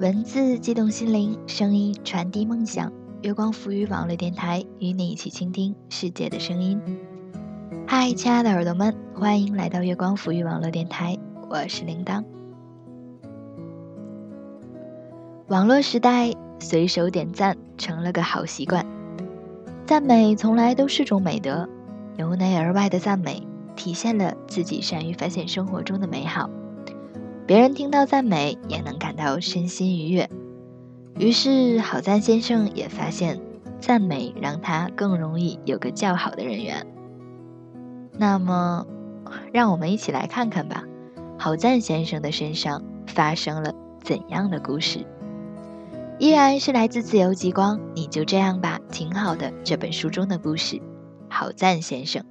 文字激动心灵，声音传递梦想。月光浮语网络电台与你一起倾听世界的声音。嗨，亲爱的耳朵们，欢迎来到月光浮语网络电台，我是铃铛。网络时代，随手点赞成了个好习惯。赞美从来都是种美德，由内而外的赞美，体现了自己善于发现生活中的美好。别人听到赞美，也能感到身心愉悦。于是，好赞先生也发现，赞美让他更容易有个较好的人缘。那么，让我们一起来看看吧，好赞先生的身上发生了怎样的故事？依然是来自自由极光，你就这样吧，挺好的。这本书中的故事，好赞先生。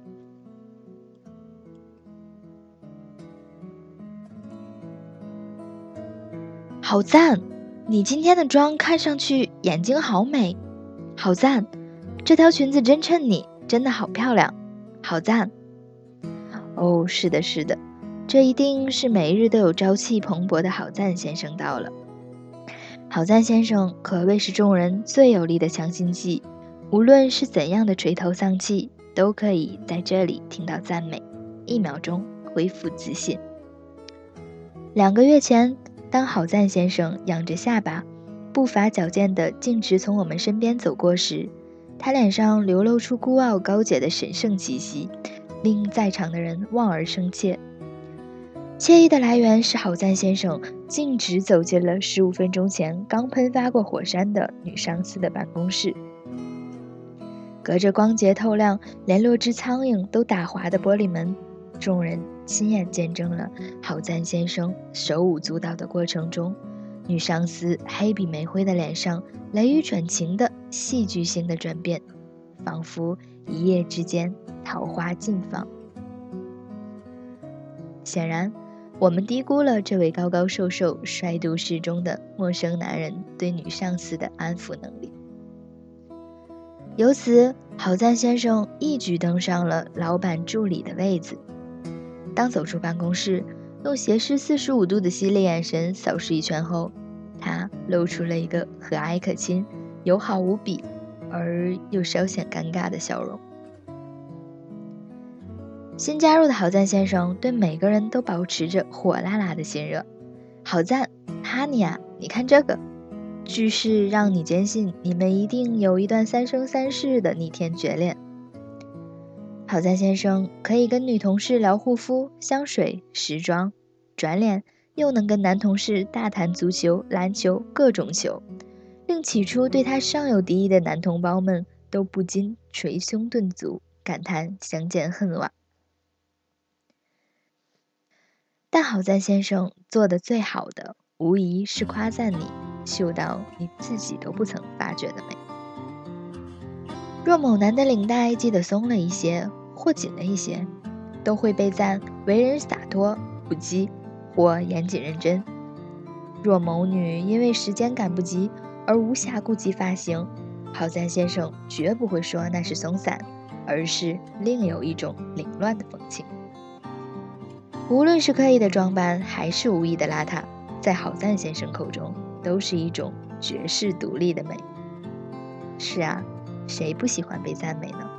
好赞！你今天的妆看上去眼睛好美，好赞！这条裙子真衬你，真的好漂亮，好赞！哦，是的，是的，这一定是每日都有朝气蓬勃的好赞先生到了。好赞先生可谓是众人最有力的强心剂，无论是怎样的垂头丧气，都可以在这里听到赞美，一秒钟恢复自信。两个月前。当好赞先生仰着下巴，步伐矫健地径直从我们身边走过时，他脸上流露出孤傲高洁的神圣气息，令在场的人望而生怯。惬意的来源是好赞先生径直走进了十五分钟前刚喷发过火山的女上司的办公室，隔着光洁透亮、连落只苍蝇都打滑的玻璃门。众人亲眼见证了好赞先生手舞足蹈的过程中，女上司黑比玫瑰的脸上雷雨转晴的戏剧性的转变，仿佛一夜之间桃花尽放。显然，我们低估了这位高高瘦瘦、帅度适中的陌生男人对女上司的安抚能力。由此，好赞先生一举登上了老板助理的位子。当走出办公室，用斜视四十五度的犀利眼神扫视一圈后，他露出了一个和蔼可亲、友好无比，而又稍显尴尬的笑容。新加入的好赞先生对每个人都保持着火辣辣的亲热。好赞，哈尼啊，你看这个，句式让你坚信你们一定有一段三生三世的逆天绝恋。好赞先生可以跟女同事聊护肤、香水、时装，转脸又能跟男同事大谈足球、篮球各种球，令起初对他尚有敌意的男同胞们都不禁捶胸顿足，感叹相见恨晚。但好在先生做的最好的，无疑是夸赞你嗅到你自己都不曾发觉的美。若某男的领带系得松了一些。或紧了一些，都会被赞为人洒脱不羁或严谨认真。若某女因为时间赶不及而无暇顾及发型，好赞先生绝不会说那是松散，而是另有一种凌乱的风情。无论是刻意的装扮还是无意的邋遢，在好赞先生口中都是一种绝世独立的美。是啊，谁不喜欢被赞美呢？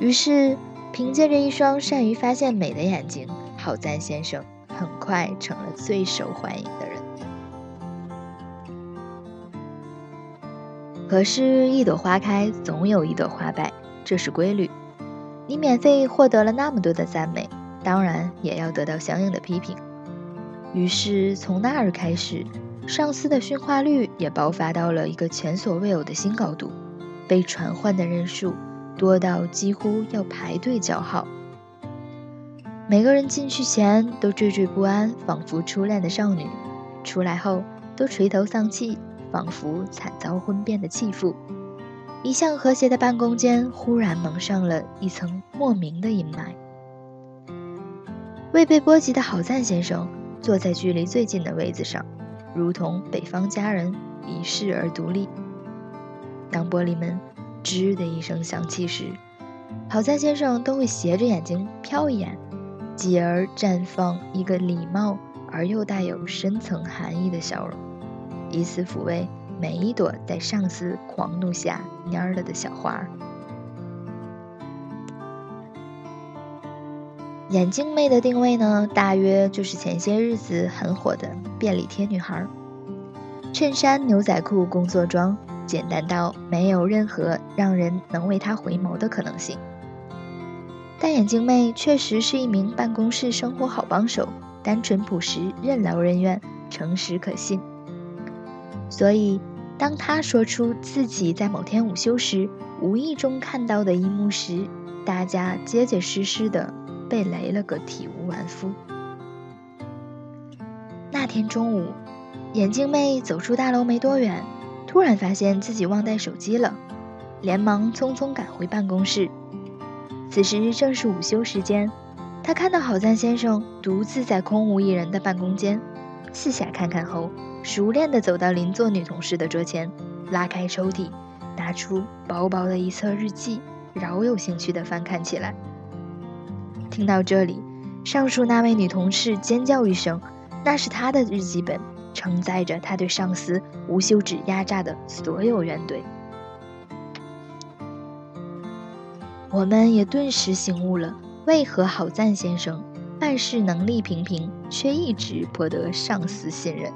于是，凭借着一双善于发现美的眼睛，好赞先生很快成了最受欢迎的人。可是，一朵花开，总有一朵花败，这是规律。你免费获得了那么多的赞美，当然也要得到相应的批评。于是，从那儿开始，上司的驯化率也爆发到了一个前所未有的新高度，被传唤的人数。多到几乎要排队叫号，每个人进去前都惴惴不安，仿佛初恋的少女；出来后都垂头丧气，仿佛惨遭婚变的弃妇。一向和谐的办公间忽然蒙上了一层莫名的阴霾。未被波及的好赞先生坐在距离最近的位子上，如同北方佳人，一世而独立。当玻璃门。吱的一声响起时，好在先生都会斜着眼睛瞟一眼，继而绽放一个礼貌而又带有深层含义的笑容，以此抚慰每一朵在上司狂怒下蔫了的小花。眼镜妹的定位呢，大约就是前些日子很火的便利贴女孩，衬衫、牛仔裤、工作装，简单到没有任何让人能为他回眸的可能性。但眼镜妹确实是一名办公室生活好帮手，单纯朴实，任劳任怨，诚实可信。所以，当她说出自己在某天午休时无意中看到的一幕时，大家结结实实的被雷了个体无完肤。那天中午，眼镜妹走出大楼没多远，突然发现自己忘带手机了，连忙匆匆赶回办公室。此时正是午休时间，他看到好赞先生独自在空无一人的办公间，四下看看后，熟练地走到邻座女同事的桌前，拉开抽屉，拿出薄薄的一册日记，饶有兴趣地翻看起来。听到这里，上述那位女同事尖叫一声，那是她的日记本，承载着他对上司无休止压榨的所有怨怼。我们也顿时醒悟了，为何郝赞先生办事能力平平，却一直博得上司信任。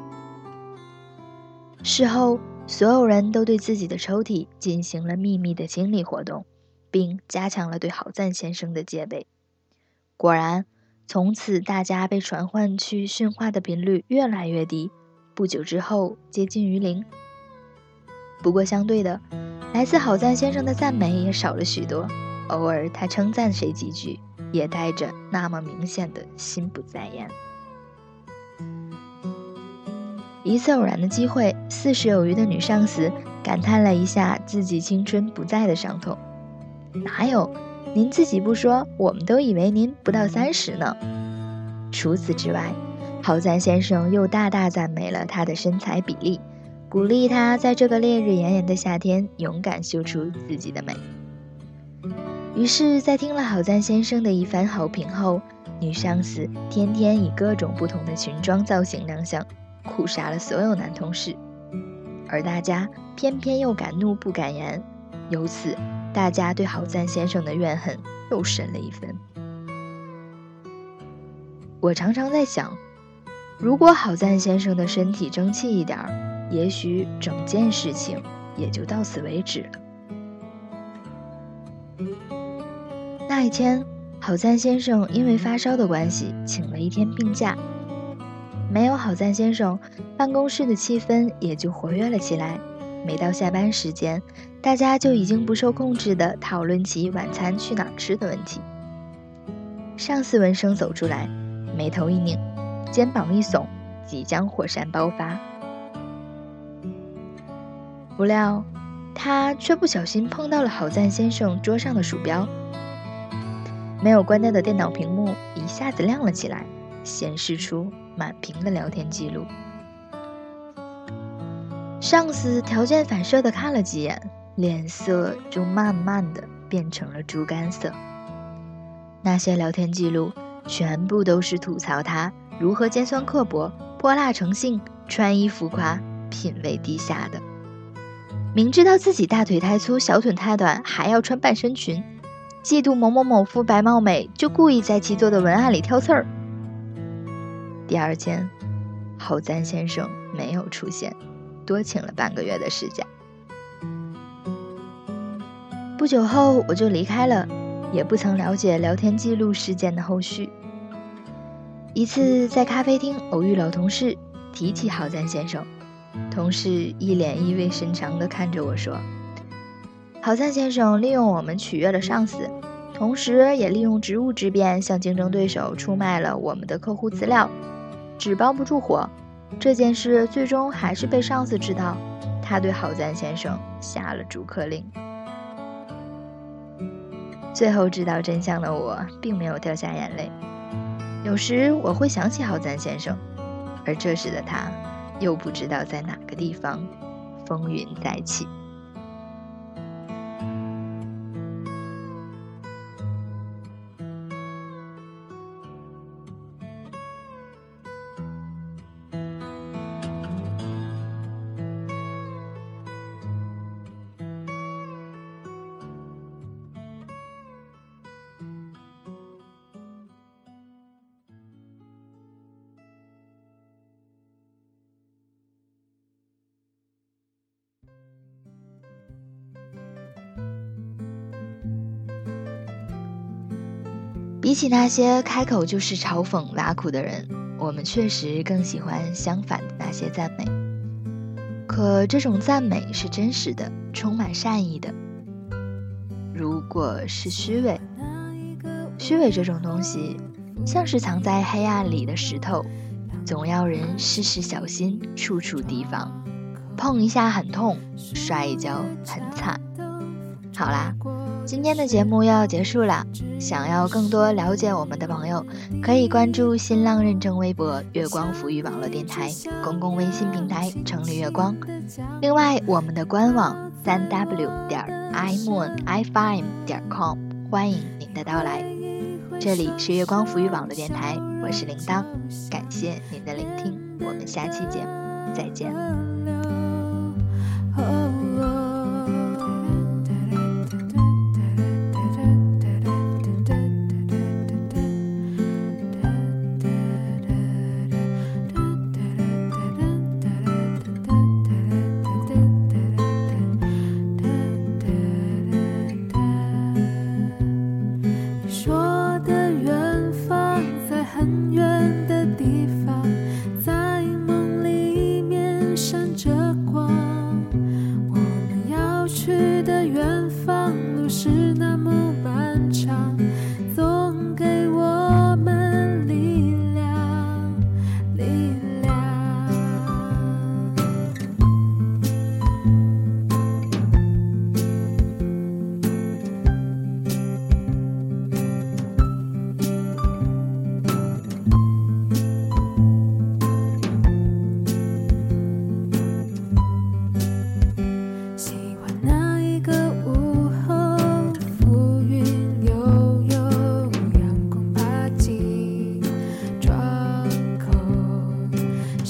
事后，所有人都对自己的抽屉进行了秘密的清理活动，并加强了对郝赞先生的戒备。果然，从此大家被传唤去训话的频率越来越低，不久之后接近于零。不过，相对的，来自郝赞先生的赞美也少了许多。偶尔，他称赞谁几句，也带着那么明显的心不在焉。一次偶然的机会，四十有余的女上司感叹了一下自己青春不在的伤痛：“哪有？您自己不说，我们都以为您不到三十呢。”除此之外，郝赞先生又大大赞美了她的身材比例，鼓励她在这个烈日炎炎的夏天勇敢秀出自己的美。于是，在听了郝赞先生的一番好评后，女上司天天以各种不同的裙装造型亮相，酷杀了所有男同事。而大家偏偏又敢怒不敢言，由此，大家对郝赞先生的怨恨又深了一分。我常常在想，如果郝赞先生的身体争气一点儿，也许整件事情也就到此为止了。那一天，郝赞先生因为发烧的关系，请了一天病假。没有郝赞先生，办公室的气氛也就活跃了起来。每到下班时间，大家就已经不受控制地讨论起晚餐去哪儿吃的问题。上司闻声走出来，眉头一拧，肩膀一耸，即将火山爆发。不料，他却不小心碰到了好赞先生桌上的鼠标。没有关掉的电脑屏幕一下子亮了起来，显示出满屏的聊天记录。上司条件反射的看了几眼，脸色就慢慢的变成了猪肝色。那些聊天记录全部都是吐槽他如何尖酸刻薄、泼辣成性、穿衣浮夸、品味低下的。明知道自己大腿太粗、小腿太短，还要穿半身裙。嫉妒某某某肤白貌美，就故意在其做的文案里挑刺儿。第二天，侯赞先生没有出现，多请了半个月的事假。不久后，我就离开了，也不曾了解聊天记录事件的后续。一次在咖啡厅偶遇老同事，提起郝赞先生，同事一脸意味深长地看着我说。郝赞先生利用我们取悦了上司，同时也利用职务之便向竞争对手出卖了我们的客户资料，纸包不住火。这件事最终还是被上司知道，他对郝赞先生下了逐客令。最后知道真相的我，并没有掉下眼泪。有时我会想起浩赞先生，而这时的他，又不知道在哪个地方，风云再起。比起那些开口就是嘲讽挖苦的人，我们确实更喜欢相反的那些赞美。可这种赞美是真实的，充满善意的。如果是虚伪，虚伪这种东西，像是藏在黑暗里的石头，总要人事事小心，处处提防，碰一下很痛，摔一跤很惨。好啦，今天的节目要结束了。想要更多了解我们的朋友，可以关注新浪认证微博“月光抚育网络电台”公共微信平台“城里月光”。另外，我们的官网三 w 点 i moon i fm 点 com，欢迎您的到来。这里是月光抚育网络电台，我是铃铛，感谢您的聆听，我们下期节目再见。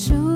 Show